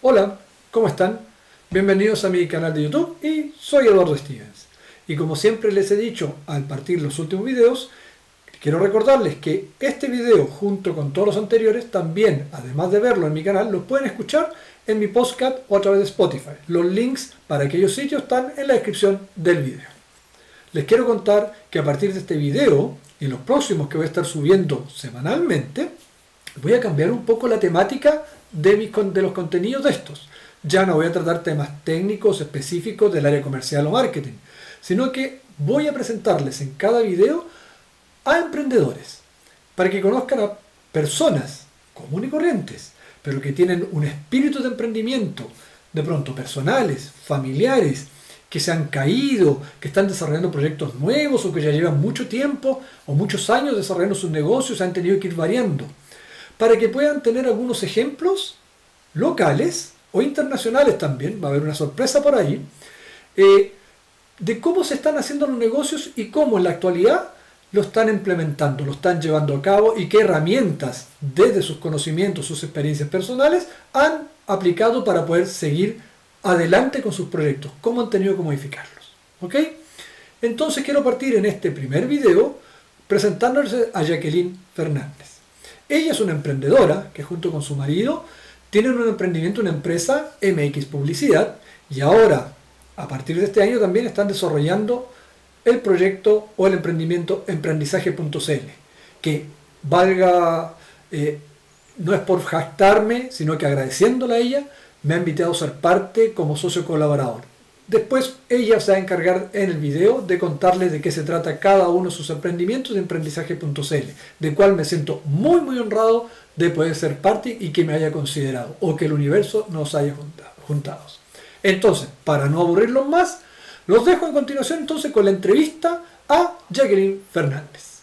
Hola, ¿cómo están? Bienvenidos a mi canal de YouTube y soy Eduardo Stevens. Y como siempre les he dicho al partir los últimos videos, quiero recordarles que este video junto con todos los anteriores también, además de verlo en mi canal, lo pueden escuchar en mi podcast o a través de Spotify. Los links para aquellos sitios están en la descripción del video. Les quiero contar que a partir de este video y los próximos que voy a estar subiendo semanalmente, voy a cambiar un poco la temática de, mis, de los contenidos de estos. Ya no voy a tratar temas técnicos específicos del área comercial o marketing, sino que voy a presentarles en cada video a emprendedores para que conozcan a personas comunes y corrientes, pero que tienen un espíritu de emprendimiento, de pronto personales, familiares, que se han caído, que están desarrollando proyectos nuevos o que ya llevan mucho tiempo o muchos años desarrollando sus negocios, han tenido que ir variando para que puedan tener algunos ejemplos locales o internacionales también, va a haber una sorpresa por ahí, eh, de cómo se están haciendo los negocios y cómo en la actualidad lo están implementando, lo están llevando a cabo y qué herramientas desde sus conocimientos, sus experiencias personales han aplicado para poder seguir adelante con sus proyectos, cómo han tenido que modificarlos. ¿Ok? Entonces quiero partir en este primer video presentándoles a Jacqueline Fernández. Ella es una emprendedora que junto con su marido tienen un emprendimiento, una empresa MX Publicidad y ahora, a partir de este año, también están desarrollando el proyecto o el emprendimiento emprendizaje.cl, que valga, eh, no es por jactarme, sino que agradeciéndola a ella, me ha invitado a ser parte como socio colaborador. Después ella se va a encargar en el video de contarles de qué se trata cada uno de sus emprendimientos de emprendizaje.cl, de cual me siento muy muy honrado de poder ser parte y que me haya considerado o que el universo nos haya juntado. Entonces, para no aburrirlos más, los dejo a continuación entonces con la entrevista a Jacqueline Fernández.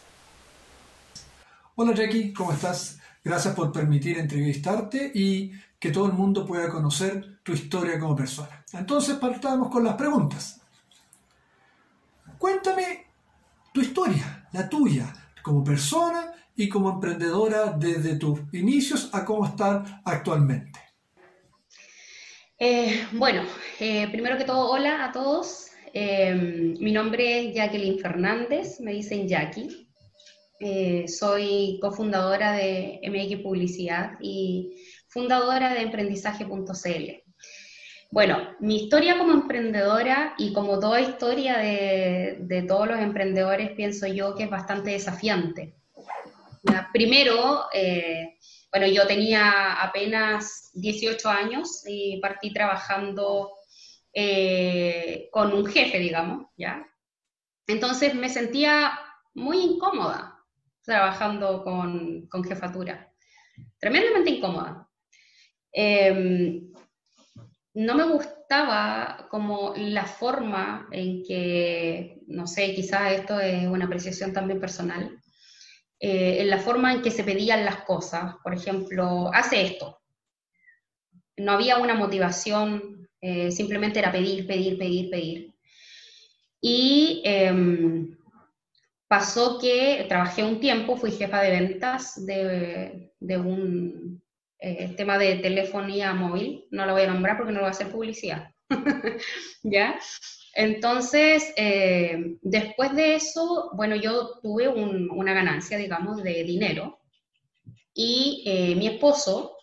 Hola Jackie, ¿cómo estás? Gracias por permitir entrevistarte y que todo el mundo pueda conocer tu historia como persona. Entonces partamos con las preguntas. Cuéntame tu historia, la tuya, como persona y como emprendedora desde tus inicios a cómo estás actualmente. Eh, bueno, eh, primero que todo, hola a todos. Eh, mi nombre es Jacqueline Fernández, me dicen Jackie. soy cofundadora de MX Publicidad y fundadora de emprendizaje.cl. Bueno, mi historia como emprendedora y como toda historia de, todos los emprendedores, pienso yo que es bastante desafiante. Primero, eh, bueno, yo tenía apenas 18 años y partí trabajando eh, con un jefe, digamos, ¿ya? Entonces me sentía muy incómoda trabajando con, con jefatura, tremendamente incómoda. Em, no me gustaba como la forma en que, no sé, quizás esto es una apreciación también personal, eh, en la forma en que se pedían las cosas. Por ejemplo, hace esto. No había una motivación, eh, simplemente era pedir, pedir, pedir, pedir. Y em, pasó que trabajé un tiempo, fui jefa de ventas de, de un eh, tema de telefonía móvil, no lo voy a nombrar porque no lo voy a hacer publicidad. ¿Ya? Entonces, eh, después de eso, bueno, yo tuve una ganancia, digamos, de dinero y eh, mi esposo,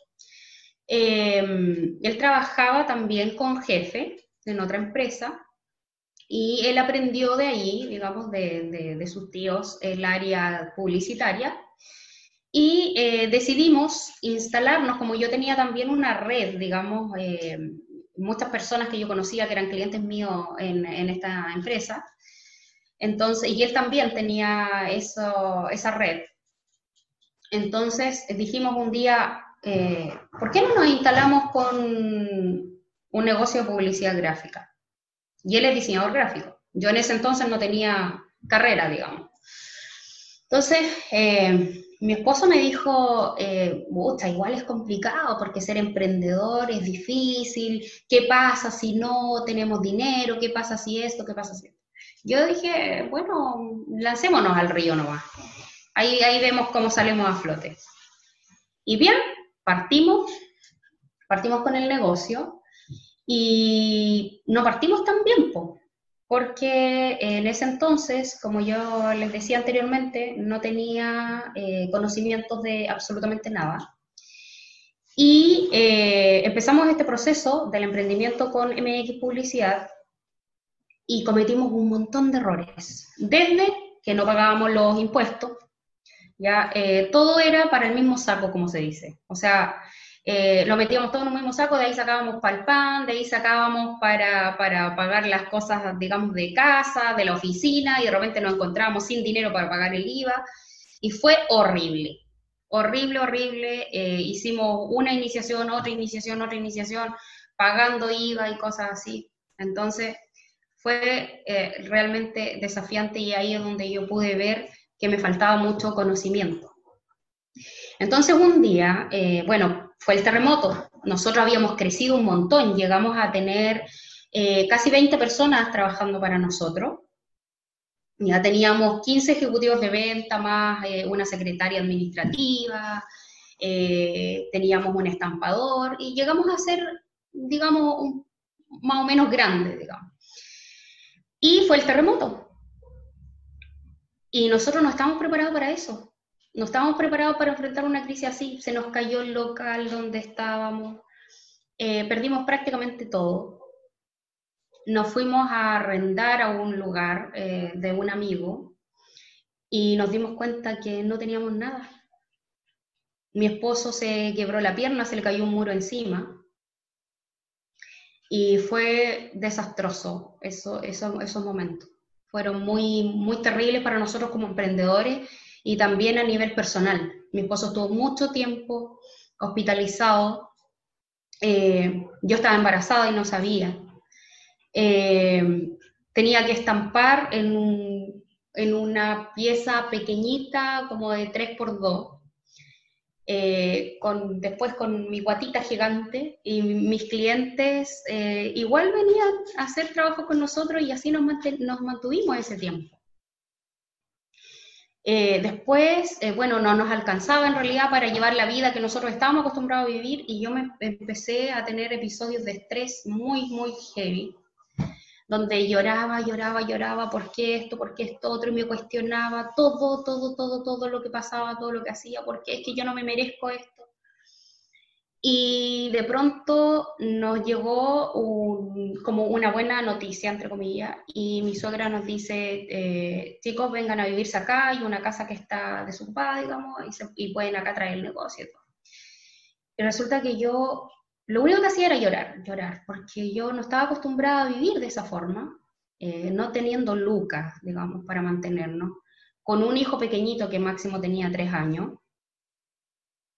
él trabajaba también con jefe en otra empresa y él aprendió de ahí, digamos, de, de sus tíos, el área publicitaria y eh, decidimos instalarnos, como yo tenía también una red, digamos, eh, muchas personas que yo conocía que eran clientes míos en, esta empresa, entonces, y él también tenía eso, esa red. Entonces dijimos un día, eh, ¿por qué no nos instalamos con un negocio de publicidad gráfica? Y él es diseñador gráfico. Yo en ese entonces no tenía carrera, digamos. Entonces, mi esposo me dijo, eh, igual es complicado porque ser emprendedor es difícil, ¿qué pasa si no tenemos dinero? ¿Qué pasa si esto? ¿Qué pasa si esto? Yo dije, bueno, lancémonos al río nomás. Ahí, ahí vemos cómo salimos a flote. Y bien, partimos, partimos con el negocio y no partimos tan bien, porque en ese entonces, como yo les decía anteriormente, no tenía eh, conocimientos de absolutamente nada. Y eh, empezamos este proceso del emprendimiento con MX Publicidad y cometimos un montón de errores. Desde que no pagábamos los impuestos, ya eh, todo era para el mismo saco, como se dice. O sea, eh, lo metíamos todo en un mismo saco, de ahí sacábamos para el pan, de ahí sacábamos para, para, pagar las cosas, digamos, de casa, de la oficina, y de repente nos encontrábamos sin dinero para pagar el IVA, y fue horrible, horrible, horrible. Eh, hicimos una iniciación, otra iniciación, otra iniciación, pagando IVA y cosas así. Entonces, fue eh, realmente desafiante y ahí es donde yo pude ver que me faltaba mucho conocimiento. Entonces un día, bueno, fue el terremoto. Nosotros habíamos crecido un montón, llegamos a tener eh, casi 20 personas trabajando para nosotros. Ya teníamos 15 ejecutivos de venta más eh, una secretaria administrativa, eh, teníamos un estampador y llegamos a ser, digamos, más o menos grande, digamos. Y fue el terremoto. Y nosotros no estábamos preparados para eso no estábamos preparados para enfrentar una crisis así, se nos cayó el local donde estábamos, eh, perdimos prácticamente todo. Nos fuimos a arrendar a un lugar eh, de un amigo y nos dimos cuenta que no teníamos nada. Mi esposo se quebró la pierna, se le cayó un muro encima y fue desastroso eso, eso, esos momentos. Fueron muy, muy terribles para nosotros como emprendedores y también a nivel personal. Mi esposo estuvo mucho tiempo hospitalizado, eh, yo estaba embarazada y no sabía. Eh, tenía que estampar en, en, una pieza pequeñita, como de 3x2, eh, con, después con mi guatita gigante, y mis clientes igual venían a hacer trabajo con nosotros y así nos, nos mantuvimos ese tiempo. Eh, después, eh, bueno, no nos alcanzaba en realidad para llevar la vida que nosotros estábamos acostumbrados a vivir y yo me empecé a tener episodios de estrés muy, muy heavy, donde lloraba, lloraba, lloraba, ¿por qué esto? ¿Por qué esto otro? Y me cuestionaba todo, todo, todo, todo lo que pasaba, todo lo que hacía, ¿por qué es que yo no me merezco esto? Y de pronto nos llegó como una buena noticia, entre comillas, y mi suegra nos dice, eh, chicos, vengan a vivirse acá, hay una casa que está desocupada, digamos, y, y pueden acá traer el negocio. Y, resulta que yo, lo único que hacía era llorar, llorar, porque yo no estaba acostumbrada a vivir de esa forma, eh, no teniendo lucas, digamos, para mantenernos, con un hijo pequeñito que máximo tenía tres años,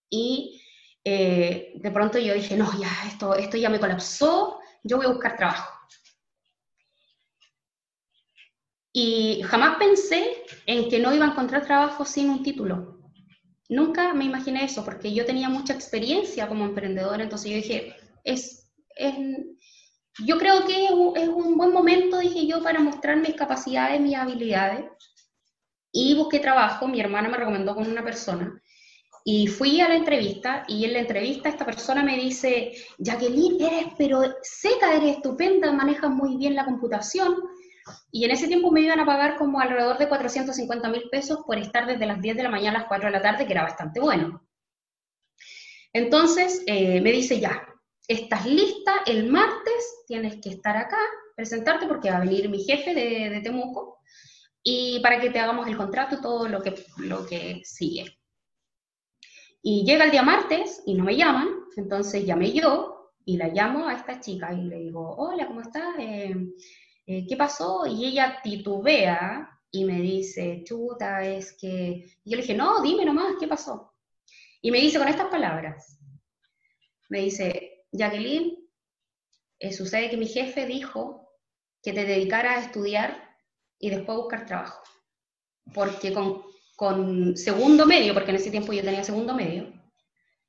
y eh, de pronto yo dije, no, ya, esto, esto ya me colapsó, yo voy a buscar trabajo. Y jamás pensé en que no iba a encontrar trabajo sin un título. Nunca me imaginé eso, porque yo tenía mucha experiencia como emprendedora, entonces yo dije, es, es yo creo que es un buen momento, dije yo, para mostrar mis capacidades, mis habilidades. Y busqué trabajo, mi hermana me recomendó con una persona, y fui a la entrevista y en la entrevista esta persona me dice, Jacqueline, eres pero seca, eres estupenda, manejas muy bien la computación. Y en ese tiempo me iban a pagar como alrededor de 450 mil pesos por estar desde las 10 de la mañana a las 4 de la tarde, que era bastante bueno. Entonces eh, me dice, ya, estás lista, el martes tienes que estar acá, presentarte porque va a venir mi jefe de, de Temuco y para que te hagamos el contrato todo lo que, lo que sigue. Y llega el día martes y no me llaman, entonces llamé yo y la llamo a esta chica y le digo, hola, ¿cómo estás? Eh, eh, ¿Qué pasó? Y ella titubea y me dice, chuta, es que... Y yo le dije, no, dime nomás, ¿qué pasó? Y me dice con estas palabras, me dice, Jacqueline, eh, sucede que mi jefe dijo que te dedicara a estudiar y después buscar trabajo, porque con con segundo medio, porque en ese tiempo yo tenía segundo medio,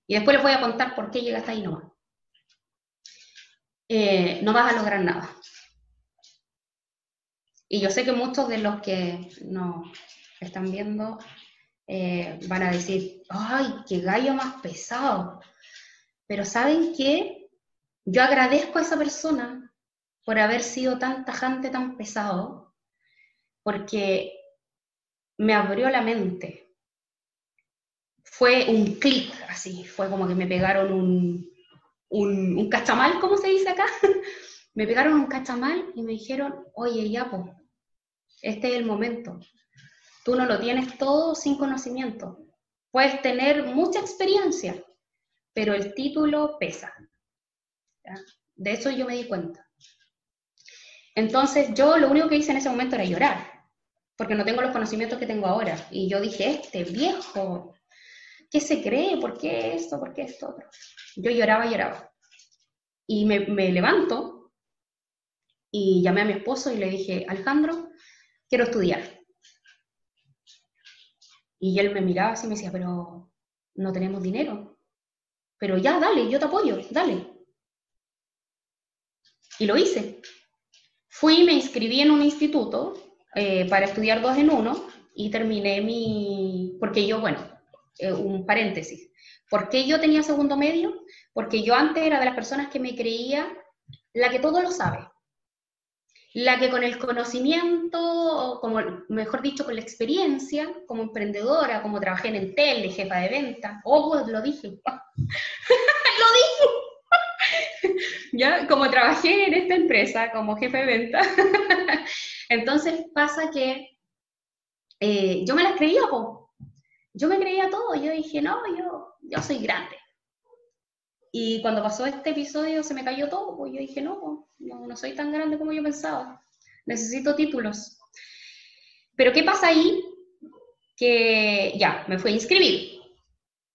y después les voy a contar por qué llegaste ahí nomás. Eh, no vas a lograr nada. Y yo sé que muchos de los que nos están viendo eh, van a decir, ay, qué gallo más pesado. Pero ¿saben qué? yo agradezco a esa persona por haber sido tan tajante, tan pesado, porque me abrió la mente. Fue un clic, así, fue como que me pegaron un, un, cachamal, ¿cómo se dice acá? me pegaron un cachamal y me dijeron, oye, Yapo, este es el momento. Tú no lo tienes todo sin conocimiento. Puedes tener mucha experiencia, pero el título pesa. De eso yo me di cuenta. Entonces yo lo único que hice en ese momento era llorar, porque no tengo los conocimientos que tengo ahora. Y yo dije, este viejo, ¿qué se cree? ¿Por qué esto? ¿Por qué esto? Yo lloraba, lloraba. Y me, me levanto y llamé a mi esposo y le dije, Alejandro, quiero estudiar. Y él me miraba así y me decía, pero no tenemos dinero. Pero ya, dale, yo te apoyo, dale. Y lo hice. Fui, me inscribí en un instituto eh, para estudiar dos en uno y terminé mi... Porque yo, bueno, eh, un paréntesis. ¿Por qué yo tenía segundo medio? Porque yo antes era de las personas que me creía la que todo lo sabe. La que con el conocimiento, o como mejor dicho, con la experiencia, como emprendedora, como trabajé en Entel, de jefa de venta, oh, pues lo dije, lo dije, ¿ya? Como trabajé en esta empresa como jefe de venta, entonces pasa que eh, yo me las creía, yo me creía todo, yo dije, no, yo, yo soy grande. Y cuando pasó este episodio se me cayó todo, pues yo dije, no, no, no soy tan grande como yo pensaba, necesito títulos. Pero ¿qué pasa ahí? Que ya, me fui a inscribir.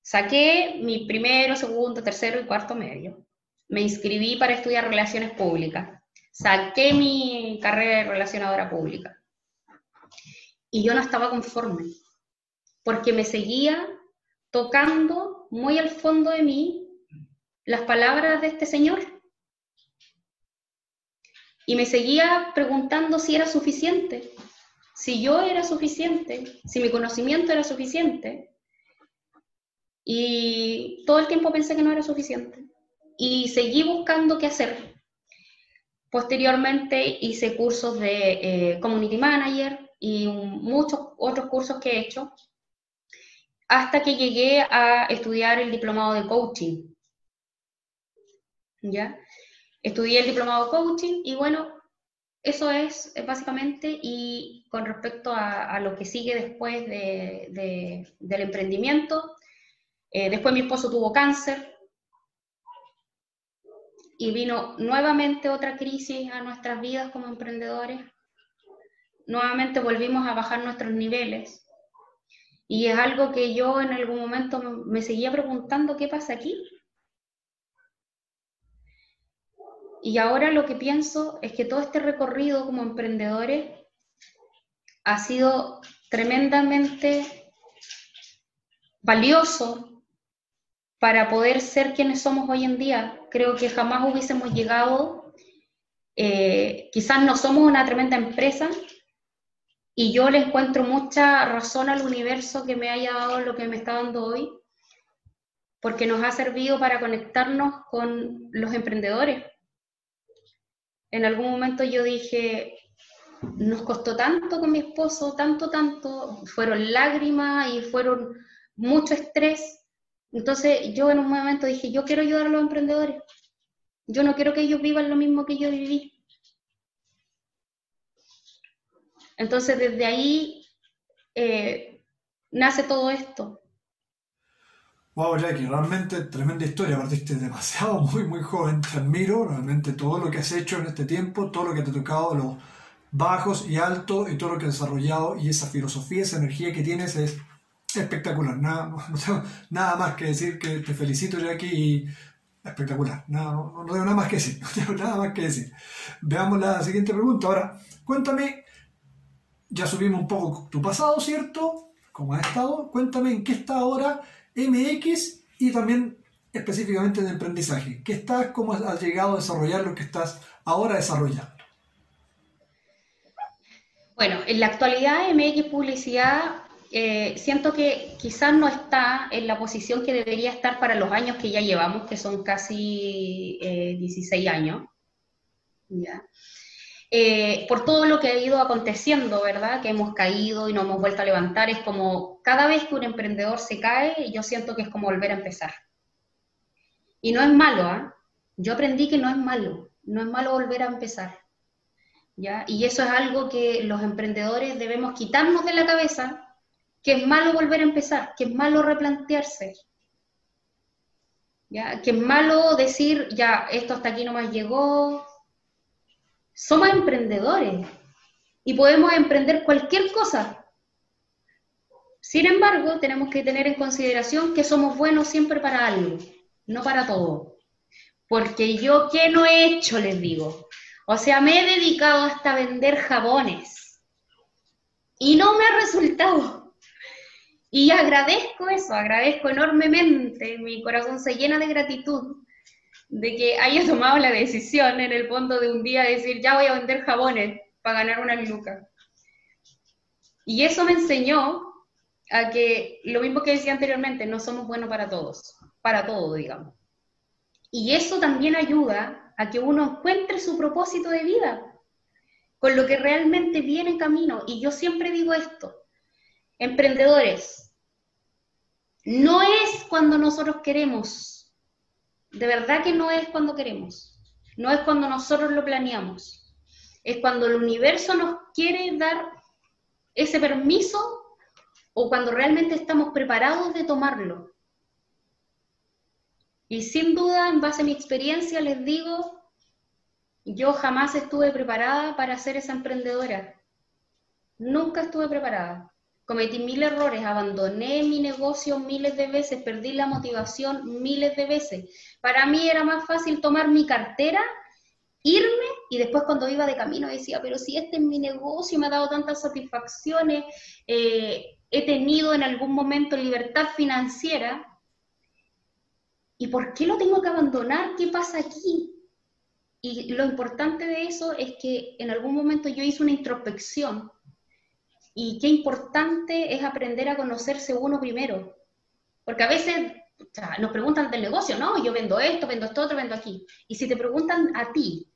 Saqué mi primero, segundo, tercero y cuarto medio me inscribí para estudiar relaciones públicas. Saqué mi carrera de relacionadora pública. Y yo no estaba conforme, porque me seguía tocando muy al fondo de mí las palabras de este señor. Y me seguía preguntando si era suficiente, si yo era suficiente, si mi conocimiento era suficiente. Y todo el tiempo pensé que no era suficiente y seguí buscando qué hacer. Posteriormente hice cursos de eh, Community Manager y muchos otros cursos que he hecho, hasta que llegué a estudiar el diplomado de coaching. ¿Ya? Estudié el diplomado de coaching y bueno, eso es, básicamente, y con respecto a, lo que sigue después de, del emprendimiento, eh, después mi esposo tuvo cáncer, y vino nuevamente otra crisis a nuestras vidas como emprendedores. Nuevamente volvimos a bajar nuestros niveles. Y es algo que yo en algún momento me seguía preguntando, ¿qué pasa aquí? Y ahora lo que pienso es que todo este recorrido como emprendedores ha sido tremendamente valioso para poder ser quienes somos hoy en día. Creo que jamás hubiésemos llegado, eh, quizás no somos una tremenda empresa y yo le encuentro mucha razón al universo que me haya dado lo que me está dando hoy, porque nos ha servido para conectarnos con los emprendedores. En algún momento yo dije, nos costó tanto con mi esposo, tanto, tanto, fueron lágrimas y fueron mucho estrés, entonces yo en un momento dije, yo quiero ayudar a los emprendedores. Yo no quiero que ellos vivan lo mismo que yo viví. Entonces desde ahí eh, nace todo esto. Wow, Jackie, realmente tremenda historia. Partiste demasiado, muy, muy joven. Te admiro realmente todo lo que has hecho en este tiempo, todo lo que te ha tocado, los bajos y altos y todo lo que has desarrollado y esa filosofía, esa energía que tienes es espectacular. Nada, no tengo nada más que decir que te felicito, Jackie, y espectacular. Nada, no, tengo nada más que decir. No tengo nada más que decir. Veamos la siguiente pregunta. Ahora, cuéntame, ya subimos un poco tu pasado, ¿cierto? ¿Cómo has estado? Cuéntame en qué está ahora MX y también específicamente en aprendizaje. ¿Qué estás, cómo has llegado a desarrollar lo que estás ahora desarrollando? Bueno, en la actualidad MX Publicidad eh, siento que quizás no está en la posición que debería estar para los años que ya llevamos, que son casi 16 años. ¿ya? Eh, por todo lo que ha ido aconteciendo, ¿verdad? Que hemos caído y no hemos vuelto a levantar. Es como cada vez que un emprendedor se cae, yo siento que es como volver a empezar. Y no es malo, ¿ah? Yo aprendí que no es malo, no es malo volver a empezar. ¿ya? Y eso es algo que los emprendedores debemos quitarnos de la cabeza, que es malo volver a empezar, que es malo replantearse. ¿Ya? Que es malo decir, ya, esto hasta aquí nomás llegó, somos emprendedores y podemos emprender cualquier cosa. Sin embargo, tenemos que tener en consideración que somos buenos siempre para algo, no para todo. Porque yo, ¿qué no he hecho? Les digo. O sea, me he dedicado hasta vender jabones y no me ha resultado. Y agradezco eso, agradezco enormemente, mi corazón se llena de gratitud de que haya tomado la decisión en el fondo de un día decir, ya voy a vender jabones para ganar una lucas. Y eso me enseñó a que, lo mismo que decía anteriormente, no somos buenos para todos, para todo, digamos. Y eso también ayuda a que uno encuentre su propósito de vida, con lo que realmente viene en camino. Y yo siempre digo esto, emprendedores, no es cuando nosotros queremos. De verdad que no es cuando queremos, no es cuando nosotros lo planeamos, es cuando el universo nos quiere dar ese permiso o cuando realmente estamos preparados de tomarlo. Y sin duda, en base a mi experiencia, les digo, yo jamás estuve preparada para ser esa emprendedora. Nunca estuve preparada cometí mil errores, abandoné mi negocio miles de veces, perdí la motivación miles de veces. Para mí era más fácil tomar mi cartera, irme y después cuando iba de camino decía, pero si este es mi negocio, me ha dado tantas satisfacciones, eh, he tenido en algún momento libertad financiera, ¿y por qué lo tengo que abandonar? ¿Qué pasa aquí? Y lo importante de eso es que en algún momento yo hice una introspección y qué importante es aprender a conocerse uno primero. Porque a veces nos preguntan del negocio, ¿no? Yo vendo esto, vendo esto otro, vendo aquí. Y si te preguntan a ti,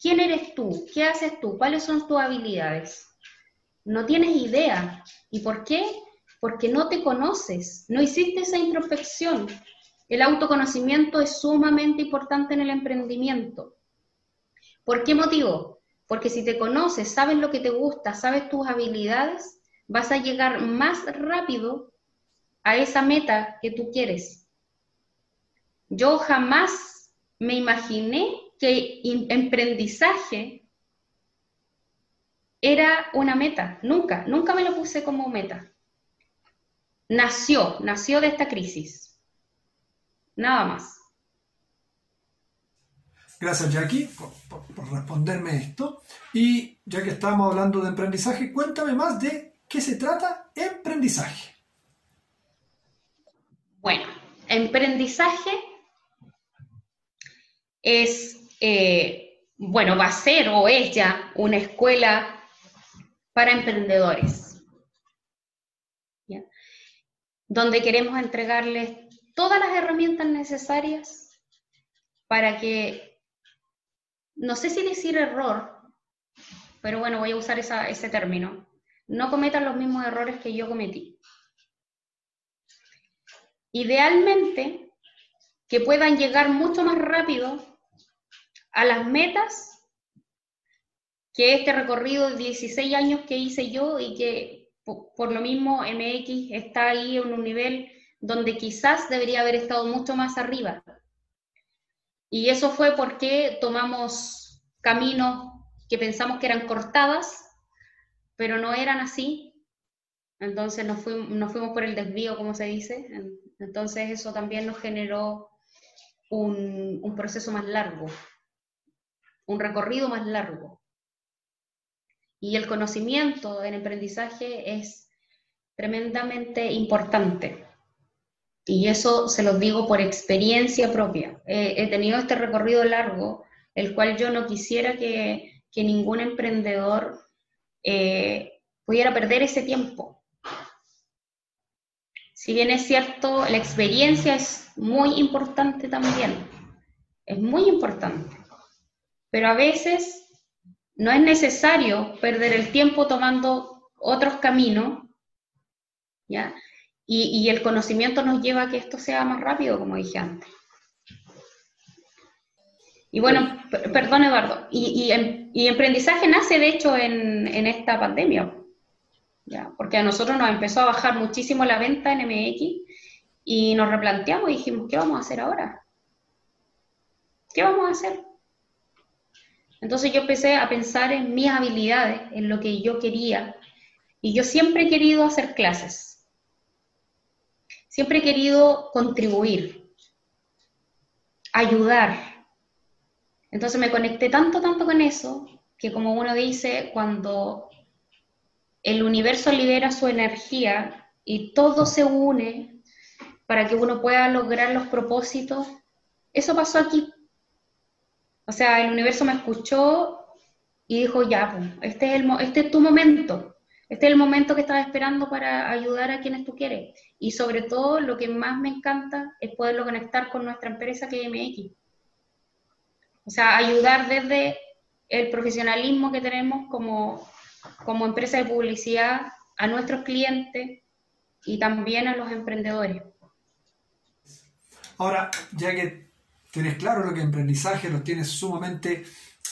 ¿quién eres tú? ¿Qué haces tú? ¿Cuáles son tus habilidades? No tienes idea. ¿Y por qué? Porque no te conoces, no hiciste esa introspección. El autoconocimiento es sumamente importante en el emprendimiento. ¿Por qué motivo? Porque si te conoces, sabes lo que te gusta, sabes tus habilidades, vas a llegar más rápido a esa meta que tú quieres. Yo jamás me imaginé que emprendizaje era una meta, nunca, nunca me lo puse como meta. Nació, nació de esta crisis. Nada más. Gracias Jackie por, responderme esto. Y ya que estábamos hablando de emprendizaje, cuéntame más de qué se trata emprendizaje. Bueno, emprendizaje es, eh, bueno, va a ser o es ya una escuela para emprendedores, donde queremos entregarles todas las herramientas necesarias para que no sé si decir error, pero bueno, voy a usar ese término, no cometan los mismos errores que yo cometí. Idealmente, que puedan llegar mucho más rápido a las metas que este recorrido de 16 años que hice yo y que por lo mismo MX está ahí en un nivel donde quizás debería haber estado mucho más arriba. Y eso fue porque tomamos caminos que pensamos que eran cortadas, pero no eran así. Entonces nos fuimos, fuimos por el desvío, como se dice. Entonces eso también nos generó un, un proceso más largo, un recorrido más largo. Y el conocimiento en aprendizaje es tremendamente importante. Y eso se los digo por experiencia propia. he tenido este recorrido largo, el cual yo no quisiera que, ningún emprendedor eh, pudiera perder ese tiempo. si bien es cierto, la experiencia es muy importante también, es muy importante, pero a veces no es necesario perder el tiempo tomando otros caminos, ¿ya? Y, el conocimiento nos lleva a que esto sea más rápido, como dije antes. Y bueno, perdón Eduardo, y, y, emprendizaje nace de hecho en, en esta pandemia, ¿ya? porque a nosotros nos empezó a bajar muchísimo la venta en MX y nos replanteamos y dijimos, ¿qué vamos a hacer ahora? ¿Qué vamos a hacer? Entonces yo empecé a pensar en mis habilidades, en lo que yo quería, y yo siempre he querido hacer clases, siempre he querido contribuir, ayudar. Entonces me conecté tanto, tanto con eso, que como uno dice, cuando el universo libera su energía y todo se une para que uno pueda lograr los propósitos, eso pasó aquí. O sea, el universo me escuchó y dijo, ya, pues, este es, este es tu momento, este es el momento que estás esperando para ayudar a quienes tú quieres. Y sobre todo, lo que más me encanta es poderlo conectar con nuestra empresa que es MX. O sea, ayudar desde el profesionalismo que tenemos como, como empresa de publicidad a nuestros clientes y también a los emprendedores. Ahora, ya que tienes claro lo que es aprendizaje, lo tienes sumamente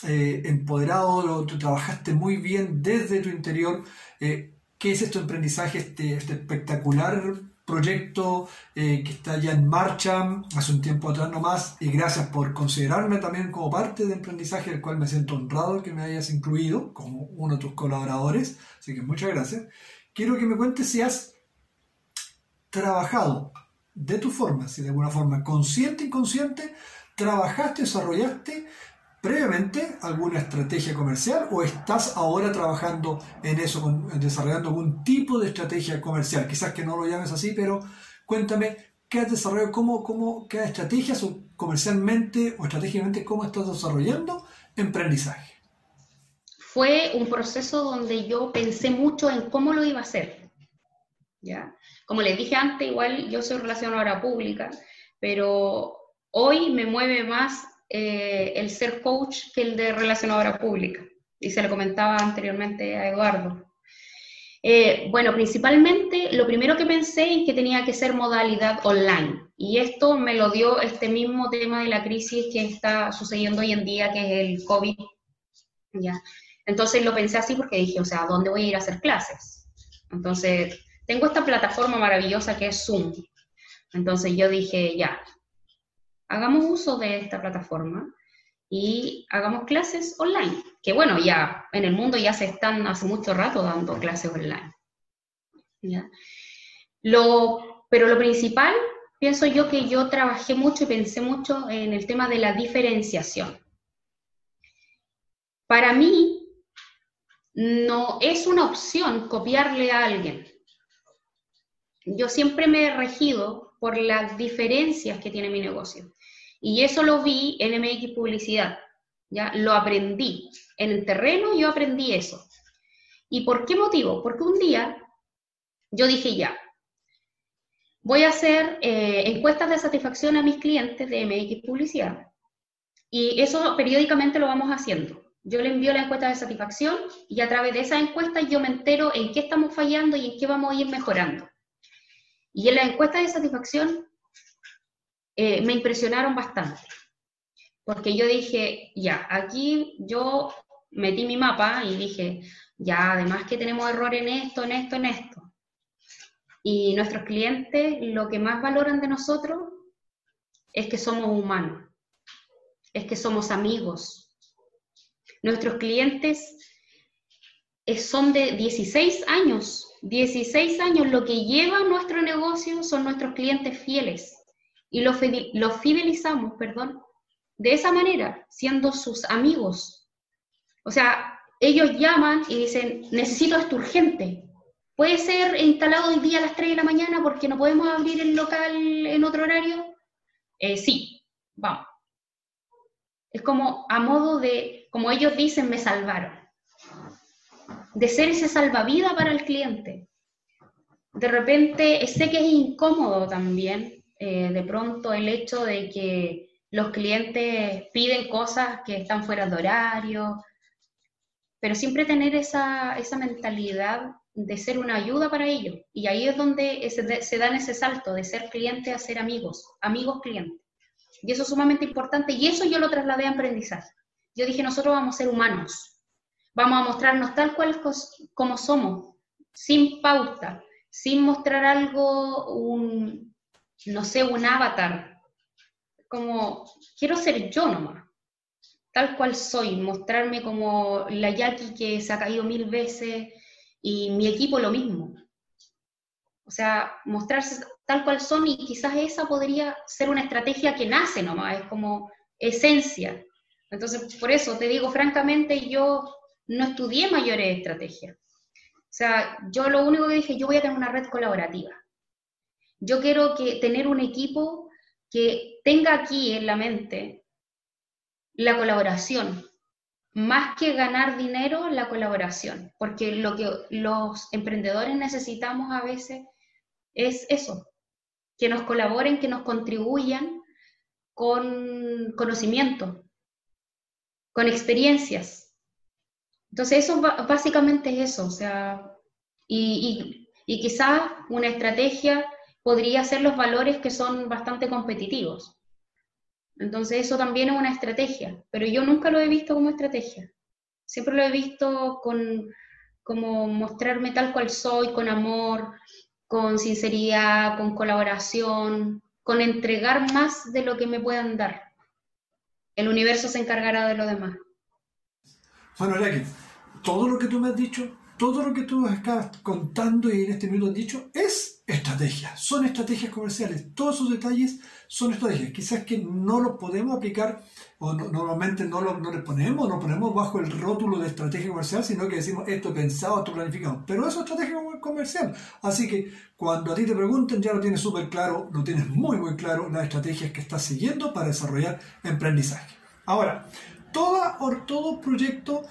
eh, empoderado, lo, trabajaste muy bien desde tu interior. Eh, ¿Qué es esto aprendizaje, este, este espectacular proyecto eh, que está ya en marcha hace un tiempo atrás nomás? Y gracias por considerarme también como parte de aprendizaje, del cual me siento honrado que me hayas incluido como uno de tus colaboradores. Así que muchas gracias. Quiero que me cuentes si has trabajado de tu forma, si de alguna forma consciente inconsciente, trabajaste, desarrollaste previamente alguna estrategia comercial o estás ahora trabajando en eso, desarrollando algún tipo de estrategia comercial. Quizás que no lo llames así, pero cuéntame qué has desarrollado, cómo, cómo qué estrategias comercialmente o estratégicamente cómo estás desarrollando emprendizaje. Fue un proceso donde yo pensé mucho en cómo lo iba a hacer. ¿ya? Como les dije antes, igual yo soy relacionadora pública, pero hoy me mueve más eh, el ser coach que el de relacionadora pública. Y se lo comentaba anteriormente a Eduardo. Eh, bueno, principalmente lo primero que pensé es que tenía que ser modalidad online. Y esto me lo dio este mismo tema de la crisis que está sucediendo hoy en día, que es el COVID. ¿ya? Entonces lo pensé así porque dije, o sea, ¿dónde voy a ir a hacer clases? Entonces tengo esta plataforma maravillosa que es Zoom. Entonces yo dije, ya, hagamos uso de esta plataforma y hagamos clases online, que bueno, ya en el mundo ya se están hace mucho rato dando clases online. Lo, pero lo principal, pienso yo que yo trabajé mucho y pensé mucho en el tema de la diferenciación. Para mí, no es una opción copiarle a alguien yo siempre me he regido por las diferencias que tiene mi negocio. Y eso lo vi en MX Publicidad, ¿ya? Lo aprendí. En el terreno yo aprendí eso. ¿Y por qué motivo? Porque un día yo dije ya, voy a hacer eh, encuestas de satisfacción a mis clientes de MX Publicidad. Y eso periódicamente lo vamos haciendo. Yo le envío la encuesta de satisfacción y a través de esa encuesta yo me entero en qué estamos fallando y en qué vamos a ir mejorando. Y en la encuesta de satisfacción eh, me impresionaron bastante, porque yo dije, ya, aquí yo metí mi mapa y dije, ya, además que tenemos error en esto, en esto, en esto. Y nuestros clientes lo que más valoran de nosotros es que somos humanos, es que somos amigos. Nuestros clientes son de 16 años 16 años lo que lleva nuestro negocio son nuestros clientes fieles y los, fidelizamos, perdón, de esa manera, siendo sus amigos. O sea, ellos llaman y dicen, necesito esto urgente. ¿Puede ser instalado hoy día a las 3 de la mañana porque no podemos abrir el local en otro horario? Eh, sí, vamos. Es como a modo de, como ellos dicen, me salvaron de ser ese salvavidas para el cliente. de repente sé que es incómodo también, eh, de pronto el hecho de que los clientes piden cosas que están fuera de horario, pero siempre tener esa, esa mentalidad de ser una ayuda para ellos. Y ahí es donde se, se dan ese salto de ser cliente a ser amigos, amigos clientes. Y eso es sumamente importante y eso yo lo trasladé a aprendizaje. Yo dije, nosotros vamos a ser humanos, vamos a mostrarnos tal cual como somos, sin pauta, sin mostrar algo, un, no sé, un avatar. Como, quiero ser yo nomás, tal cual soy, mostrarme como la Jackie que se ha caído mil veces y mi equipo lo mismo. O sea, mostrarse tal cual son y quizás esa podría ser una estrategia que nace nomás, es como esencia. Entonces, por eso te digo francamente, yo no estudié mayores estrategias. O sea, yo lo único que dije, yo voy a tener una red colaborativa. Yo quiero que, tener un equipo que tenga aquí en la mente la colaboración, más que ganar dinero, la colaboración, porque lo que los emprendedores necesitamos a veces es eso, que nos colaboren, que nos contribuyan con conocimiento, con experiencias. Entonces, eso básicamente es eso, o sea, y, y, quizás una estrategia podría ser los valores que son bastante competitivos. Entonces, eso también es una estrategia, pero yo nunca lo he visto como estrategia. Siempre lo he visto con, como mostrarme tal cual soy, con amor, con sinceridad, con colaboración, con entregar más de lo que me puedan dar. El universo se encargará de lo demás. Bueno, Jackie, todo lo que tú me has dicho, todo lo que tú estás contando y en este minuto has dicho es estrategia, son estrategias comerciales, todos esos detalles son estrategias. Quizás que no los podemos aplicar o normalmente no lo no le ponemos, no ponemos bajo el rótulo de estrategia comercial, sino que decimos esto pensado, esto planificado. Pero eso es estrategia comercial. Así que cuando a ti te pregunten, ya lo tienes súper claro, lo tienes muy, muy claro, las estrategias que estás siguiendo para desarrollar emprendizaje. Ahora, toda, todo proyecto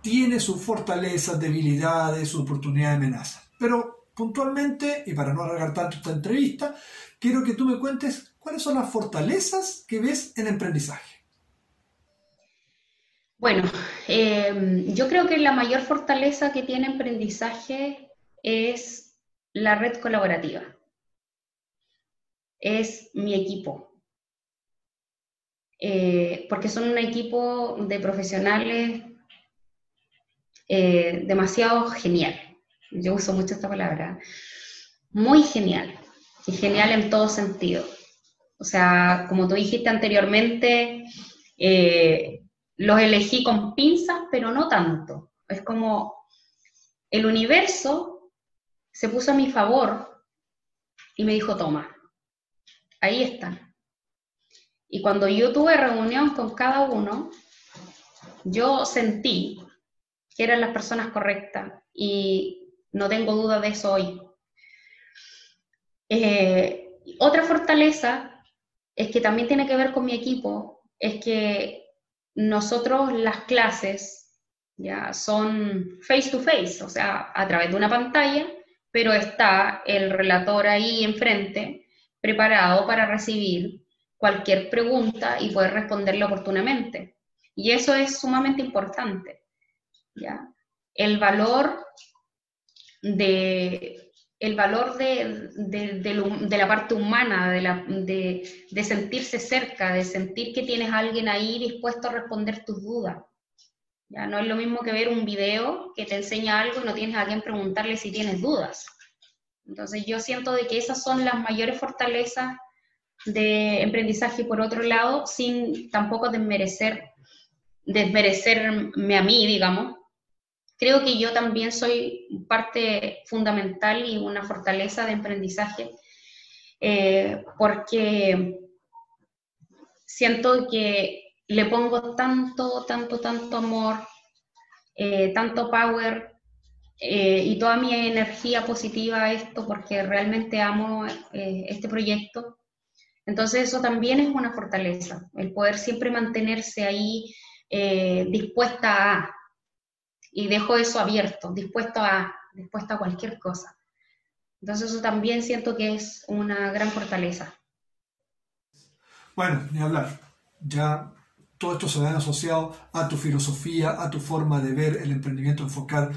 tiene sus fortalezas, debilidades, su oportunidad de amenaza. Pero puntualmente, y para no alargar tanto esta entrevista, quiero que tú me cuentes cuáles son las fortalezas que ves en emprendizaje. Bueno, eh, yo creo que la mayor fortaleza que tiene emprendizaje es la red colaborativa. Es mi equipo. Eh, porque son un equipo de profesionales eh, demasiado genial. Yo uso mucho esta palabra. Muy genial. Y genial en todo sentido. O sea, como tú dijiste anteriormente, eh, los elegí con pinzas, pero no tanto. Es como el universo se puso a mi favor y me dijo, toma, ahí están. Y cuando yo tuve reunión con cada uno, yo sentí que eran las personas correctas y no tengo duda de eso hoy. Eh, otra fortaleza es que también tiene que ver con mi equipo, es que nosotros las clases ya son face to face, o sea, a través de una pantalla, pero está el relator ahí enfrente, preparado para recibir cualquier pregunta y poder responderle oportunamente. Y eso es sumamente importante. El valor de el valor de, la parte humana, de, sentirse cerca, de sentir que tienes a alguien ahí dispuesto a responder tus dudas. Ya no es lo mismo que ver un video que te enseña algo y no tienes a alguien preguntarle si tienes dudas. Entonces yo siento de que esas son las mayores fortalezas de emprendizaje por otro lado, sin tampoco desmerecer, desmerecerme a mí, digamos, creo que yo también soy parte fundamental y una fortaleza de aprendizaje, eh, porque siento que le pongo tanto, tanto, tanto amor, eh, tanto power eh, y toda mi energía positiva a esto, porque realmente amo este proyecto. Entonces eso también es una fortaleza, el poder siempre mantenerse ahí dispuesta a, y dejo eso abierto, dispuesto a, dispuesto a cualquier cosa. Entonces eso también siento que es una gran fortaleza. Bueno, ni hablar. Ya todo esto se ve asociado a tu filosofía, a tu forma de ver el emprendimiento, enfocar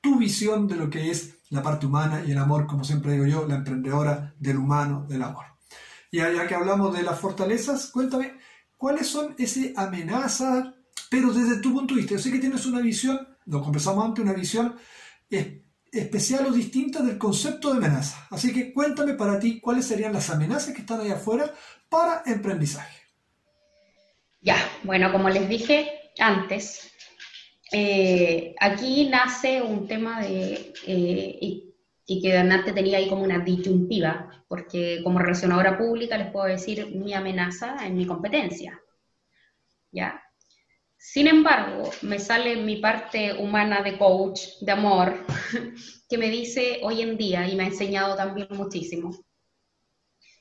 tu visión de lo que es la parte humana y el amor, como siempre digo yo, la emprendedora del humano, del amor. Y ya que hablamos de las fortalezas, cuéntame, ¿cuáles son esas amenazas? Pero desde tu punto de vista, yo sé que tienes una visión, lo conversamos antes, una visión especial o distinta del concepto de amenaza. Así que cuéntame para ti cuáles serían las amenazas que están ahí afuera para emprendizaje. Ya, bueno, como les dije antes, eh, aquí nace un tema de, eh, y, y, que antes tenía ahí como una disyuntiva, porque como relacionadora pública les puedo decir mi amenaza en mi competencia. ¿Ya? Sin embargo, me sale mi parte humana de coach, de amor, que me dice hoy en día, y me ha enseñado también muchísimo,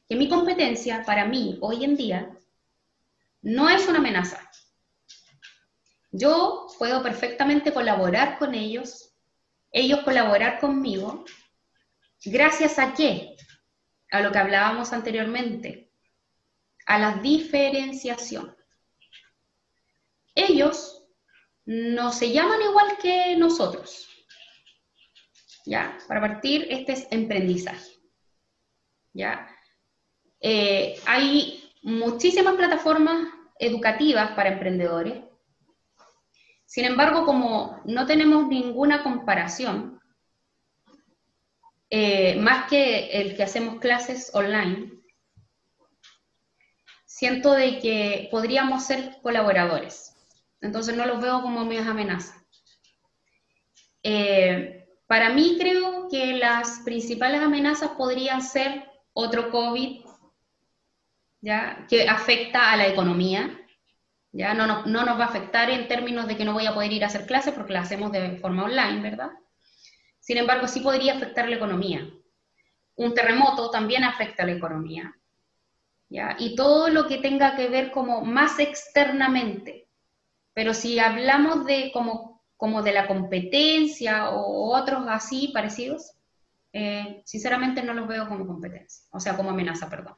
que mi competencia para mí hoy en día no es una amenaza, yo puedo perfectamente colaborar con ellos, ellos colaborar conmigo, gracias a qué? A lo que hablábamos anteriormente, a la diferenciación. Ellos no se llaman igual que nosotros. ¿Ya? Para partir, este es emprendizaje. ¿Ya? Eh, hay muchísimas plataformas educativas para emprendedores sin embargo, como no tenemos ninguna comparación, eh, más que el que hacemos clases online, siento de que podríamos ser colaboradores. Entonces no los veo como mis amenazas. Eh, para mí creo que las principales amenazas podrían ser otro COVID, ¿ya? que afecta a la economía, ya no, no, nos va a afectar en términos de que no voy a poder ir a hacer clases porque la hacemos de forma online, ¿verdad? Sin embargo, sí podría afectar la economía. Un terremoto también afecta a la economía. ¿ya? Y todo lo que tenga que ver como más externamente. Pero si hablamos de como, como de la competencia o otros así parecidos, eh, sinceramente no los veo como competencia, o sea, como amenaza, perdón.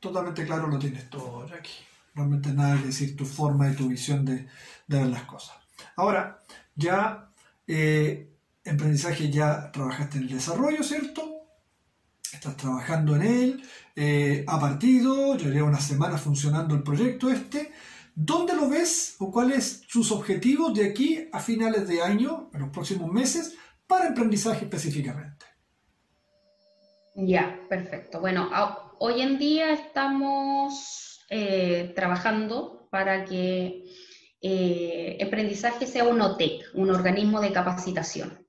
Totalmente claro lo tienes todo, Jackie realmente nada que decir tu forma y tu visión de, ver las cosas. Ahora, ya eh, emprendizaje, ya trabajaste en el desarrollo, ¿cierto? Estás trabajando en él, eh, ha partido, ya lleva una semana funcionando el proyecto este. ¿Dónde lo ves o cuáles sus objetivos de aquí a finales de año, en los próximos meses, para emprendizaje específicamente? Ya, perfecto. Bueno, hoy en día estamos eh, trabajando para que eh, aprendizaje sea un OTEC, un organismo de capacitación.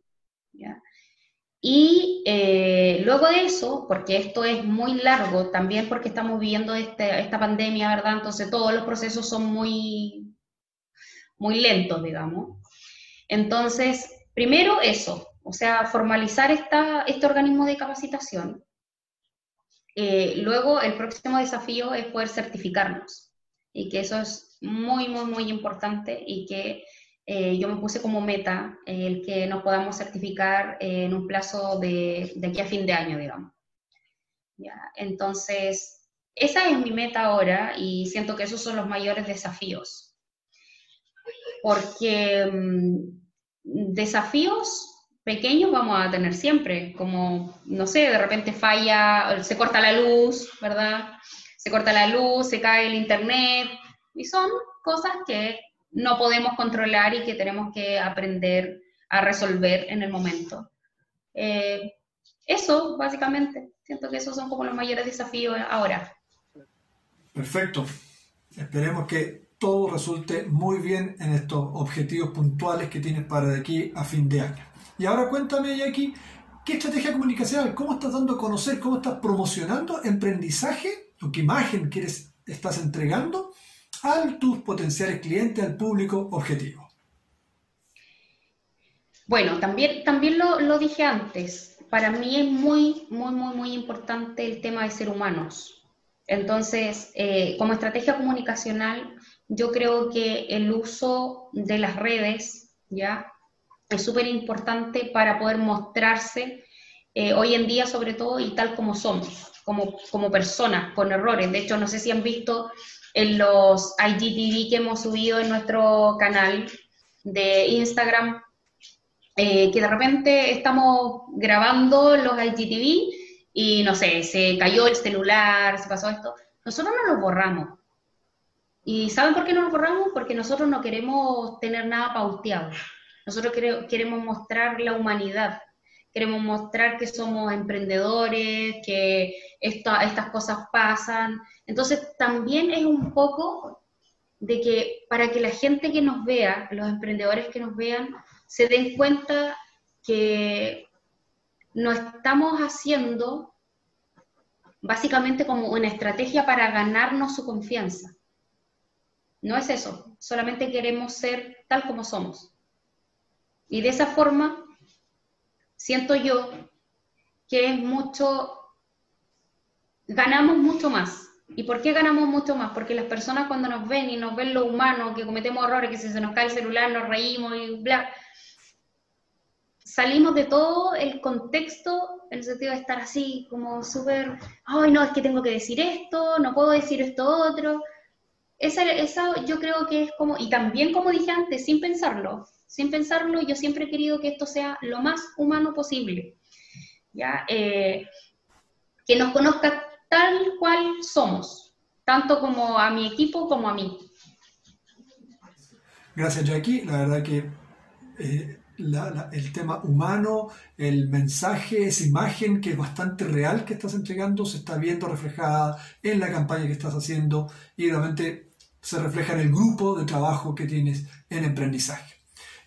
Y eh, luego de eso, porque esto es muy largo, también porque estamos viviendo este, esta pandemia, ¿verdad? Entonces todos los procesos son muy, muy lentos, digamos. Entonces, primero eso, o sea, formalizar esta, este organismo de capacitación. Eh, luego, el próximo desafío es poder certificarnos y que eso es muy, muy, muy importante y que eh, yo me puse como meta el que nos podamos certificar en un plazo de, de, aquí a fin de año, digamos. ¿Ya? Entonces, esa es mi meta ahora y siento que esos son los mayores desafíos. Porque mm, desafíos pequeños vamos a tener siempre, como, no sé, de repente falla, se corta la luz, ¿verdad? Se corta la luz, se cae el internet, y son cosas que no podemos controlar y que tenemos que aprender a resolver en el momento. Eh, eso, básicamente, siento que esos son como los mayores desafíos ahora. Perfecto. Esperemos que todo resulte muy bien en estos objetivos puntuales que tienes para de aquí a fin de año. Y ahora cuéntame, Jackie, ¿qué estrategia comunicacional? ¿Cómo estás dando a conocer? ¿Cómo estás promocionando emprendizaje? ¿O qué imagen quieres, estás entregando a tus potenciales clientes, al público objetivo? Bueno, también, también lo, dije antes. Para mí es muy, muy, muy, muy importante el tema de ser humanos. Entonces, eh, como estrategia comunicacional, yo creo que el uso de las redes, ¿ya? es súper importante para poder mostrarse eh, hoy en día sobre todo y tal como somos, como, como personas, con errores. De hecho, no sé si han visto en los IGTV que hemos subido en nuestro canal de Instagram, eh, que de repente estamos grabando los IGTV y no sé, se cayó el celular, se pasó esto. Nosotros no lo borramos. ¿Y saben por qué no lo borramos? Porque nosotros no queremos tener nada pauteado. Nosotros queremos mostrar la humanidad, queremos mostrar que somos emprendedores, que estas cosas pasan. Entonces también es un poco de que para que la gente que nos vea, los emprendedores que nos vean, se den cuenta que no estamos haciendo básicamente como una estrategia para ganarnos su confianza. No es eso, solamente queremos ser tal como somos. Y de esa forma, siento yo que es mucho, ganamos mucho más. ¿Y por qué ganamos mucho más? Porque las personas cuando nos ven y nos ven lo humano, que cometemos errores, que se nos cae el celular nos reímos y bla, salimos de todo el contexto en el sentido de estar así, como súper, ay, no, es que tengo que decir esto, no puedo decir esto otro. Esa, esa yo creo que es como, y también como dije antes, sin pensarlo, sin pensarlo, yo siempre he querido que esto sea lo más humano posible, ¿ya? Eh, que nos conozca tal cual somos, tanto como a mi equipo como a mí. Gracias, Jackie. La verdad que eh, el tema humano, el mensaje, esa imagen que es bastante real que estás entregando, se está viendo reflejada en la campaña que estás haciendo y realmente se refleja en el grupo de trabajo que tienes en emprendizaje.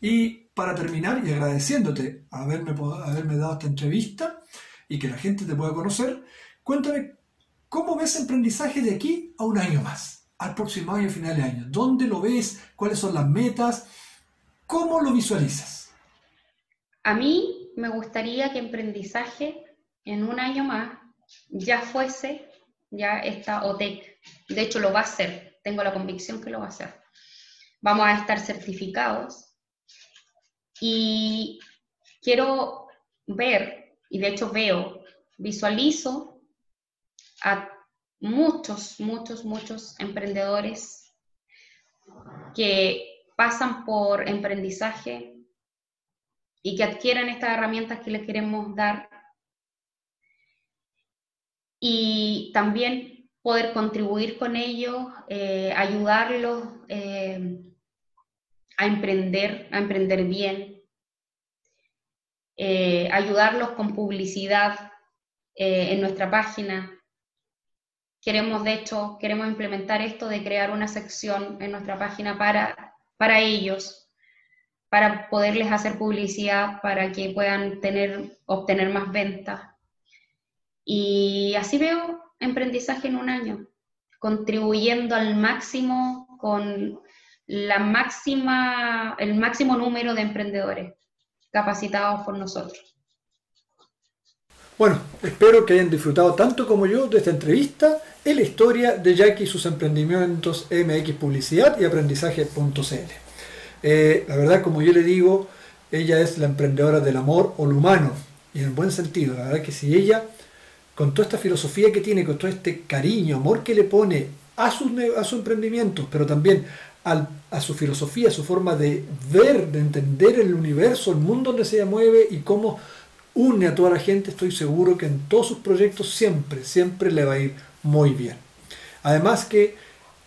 Y para terminar, y agradeciéndote haberme, haberme dado esta entrevista y que la gente te pueda conocer, cuéntame cómo ves el emprendizaje de aquí a un año más, al próximo año, final de año. ¿Dónde lo ves? ¿Cuáles son las metas? ¿Cómo lo visualizas? A mí me gustaría que emprendizaje en un año más ya fuese ya esta OTEC. De hecho, lo va a hacer. Tengo la convicción que lo va a hacer. Vamos a estar certificados y quiero ver, y de hecho veo, visualizo a muchos, muchos, muchos emprendedores que pasan por emprendizaje y que adquieran estas herramientas que les queremos dar y también poder contribuir con ellos, eh, ayudarlos eh, a emprender, a emprender bien, eh, ayudarlos con publicidad en nuestra página. Queremos, de hecho, queremos implementar esto de crear una sección en nuestra página para, para ellos, para poderles hacer publicidad, para que puedan tener, obtener más ventas. Y así veo emprendizaje en un año, contribuyendo al máximo con la máxima, el máximo número de emprendedores capacitados por nosotros. Bueno, espero que hayan disfrutado tanto como yo de esta entrevista en la historia de Jackie y sus emprendimientos MX Publicidad y Aprendizaje.cl. Eh, la verdad, como yo le digo, ella es la emprendedora del amor o lo humano, y en buen sentido. La verdad que si ella, con toda esta filosofía que tiene, con todo este cariño, amor que le pone a sus, a su emprendimientos, pero también a su filosofía, a su forma de ver, de entender el universo, el mundo donde se mueve y cómo une a toda la gente, estoy seguro que en todos sus proyectos siempre, siempre le va a ir muy bien. Además que,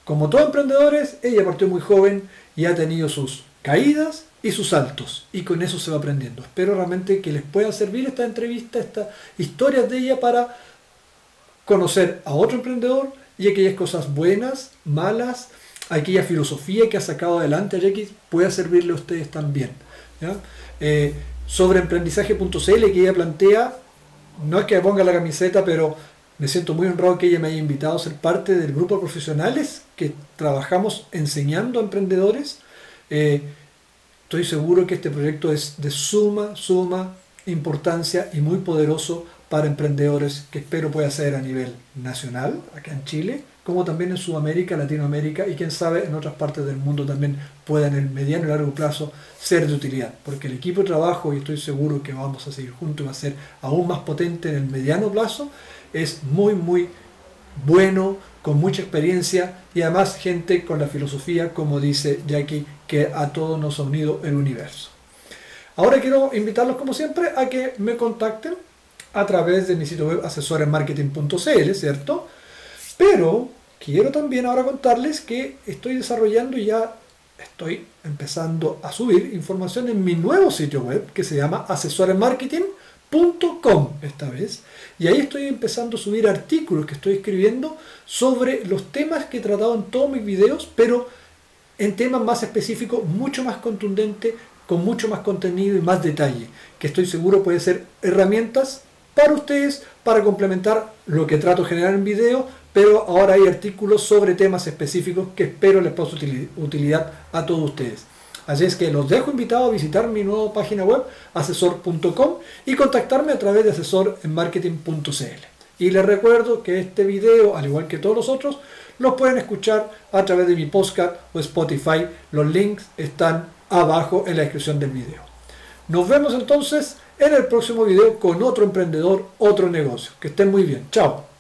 como todos emprendedores, ella partió muy joven y ha tenido sus caídas y sus saltos, y con eso se va aprendiendo. Espero realmente que les pueda servir esta entrevista, estas historias de ella para conocer a otro emprendedor y aquellas cosas buenas, malas, aquella filosofía que ha sacado adelante Jackie pueda servirle a ustedes también. Eh, sobre emprendizaje.cl que ella plantea, no es que ponga la camiseta, pero me siento muy honrado que ella me haya invitado a ser parte del grupo de profesionales que trabajamos enseñando a emprendedores. Eh, estoy seguro que este proyecto es de suma, suma importancia y muy poderoso para emprendedores que espero pueda ser a nivel nacional, acá en Chile, como también en Sudamérica, Latinoamérica y quién sabe en otras partes del mundo también pueda en el mediano y largo plazo ser de utilidad. Porque el equipo de trabajo, y estoy seguro que vamos a seguir juntos, va a ser aún más potente en el mediano plazo, es muy, muy bueno, con mucha experiencia y además gente con la filosofía, como dice Jackie, que a todos nos ha unido el universo. Ahora quiero invitarlos, como siempre, a que me contacten a través de mi sitio web asesoresmarketing.cl, ¿cierto? Pero quiero también ahora contarles que estoy desarrollando ya estoy empezando a subir información en mi nuevo sitio web que se llama asesoresmarketing.com esta vez. Y ahí estoy empezando a subir artículos que estoy escribiendo sobre los temas que he tratado en todos mis videos, pero en temas más específicos, mucho más contundente, con mucho más contenido y más detalle, que estoy seguro puede ser herramientas para ustedes para complementar lo que trato de generar en video, pero ahora hay artículos sobre temas específicos que espero les pueda utilidad a todos ustedes. Así es que los dejo invitados a visitar mi nueva página web, asesor.com, y contactarme a través de asesorenmarketing.cl. Y les recuerdo que este video, al igual que todos los otros, los pueden escuchar a través de mi podcast o Spotify. Los links están abajo en la descripción del video. Nos vemos entonces en el próximo video con otro emprendedor, otro negocio. Que estén muy bien. Chao.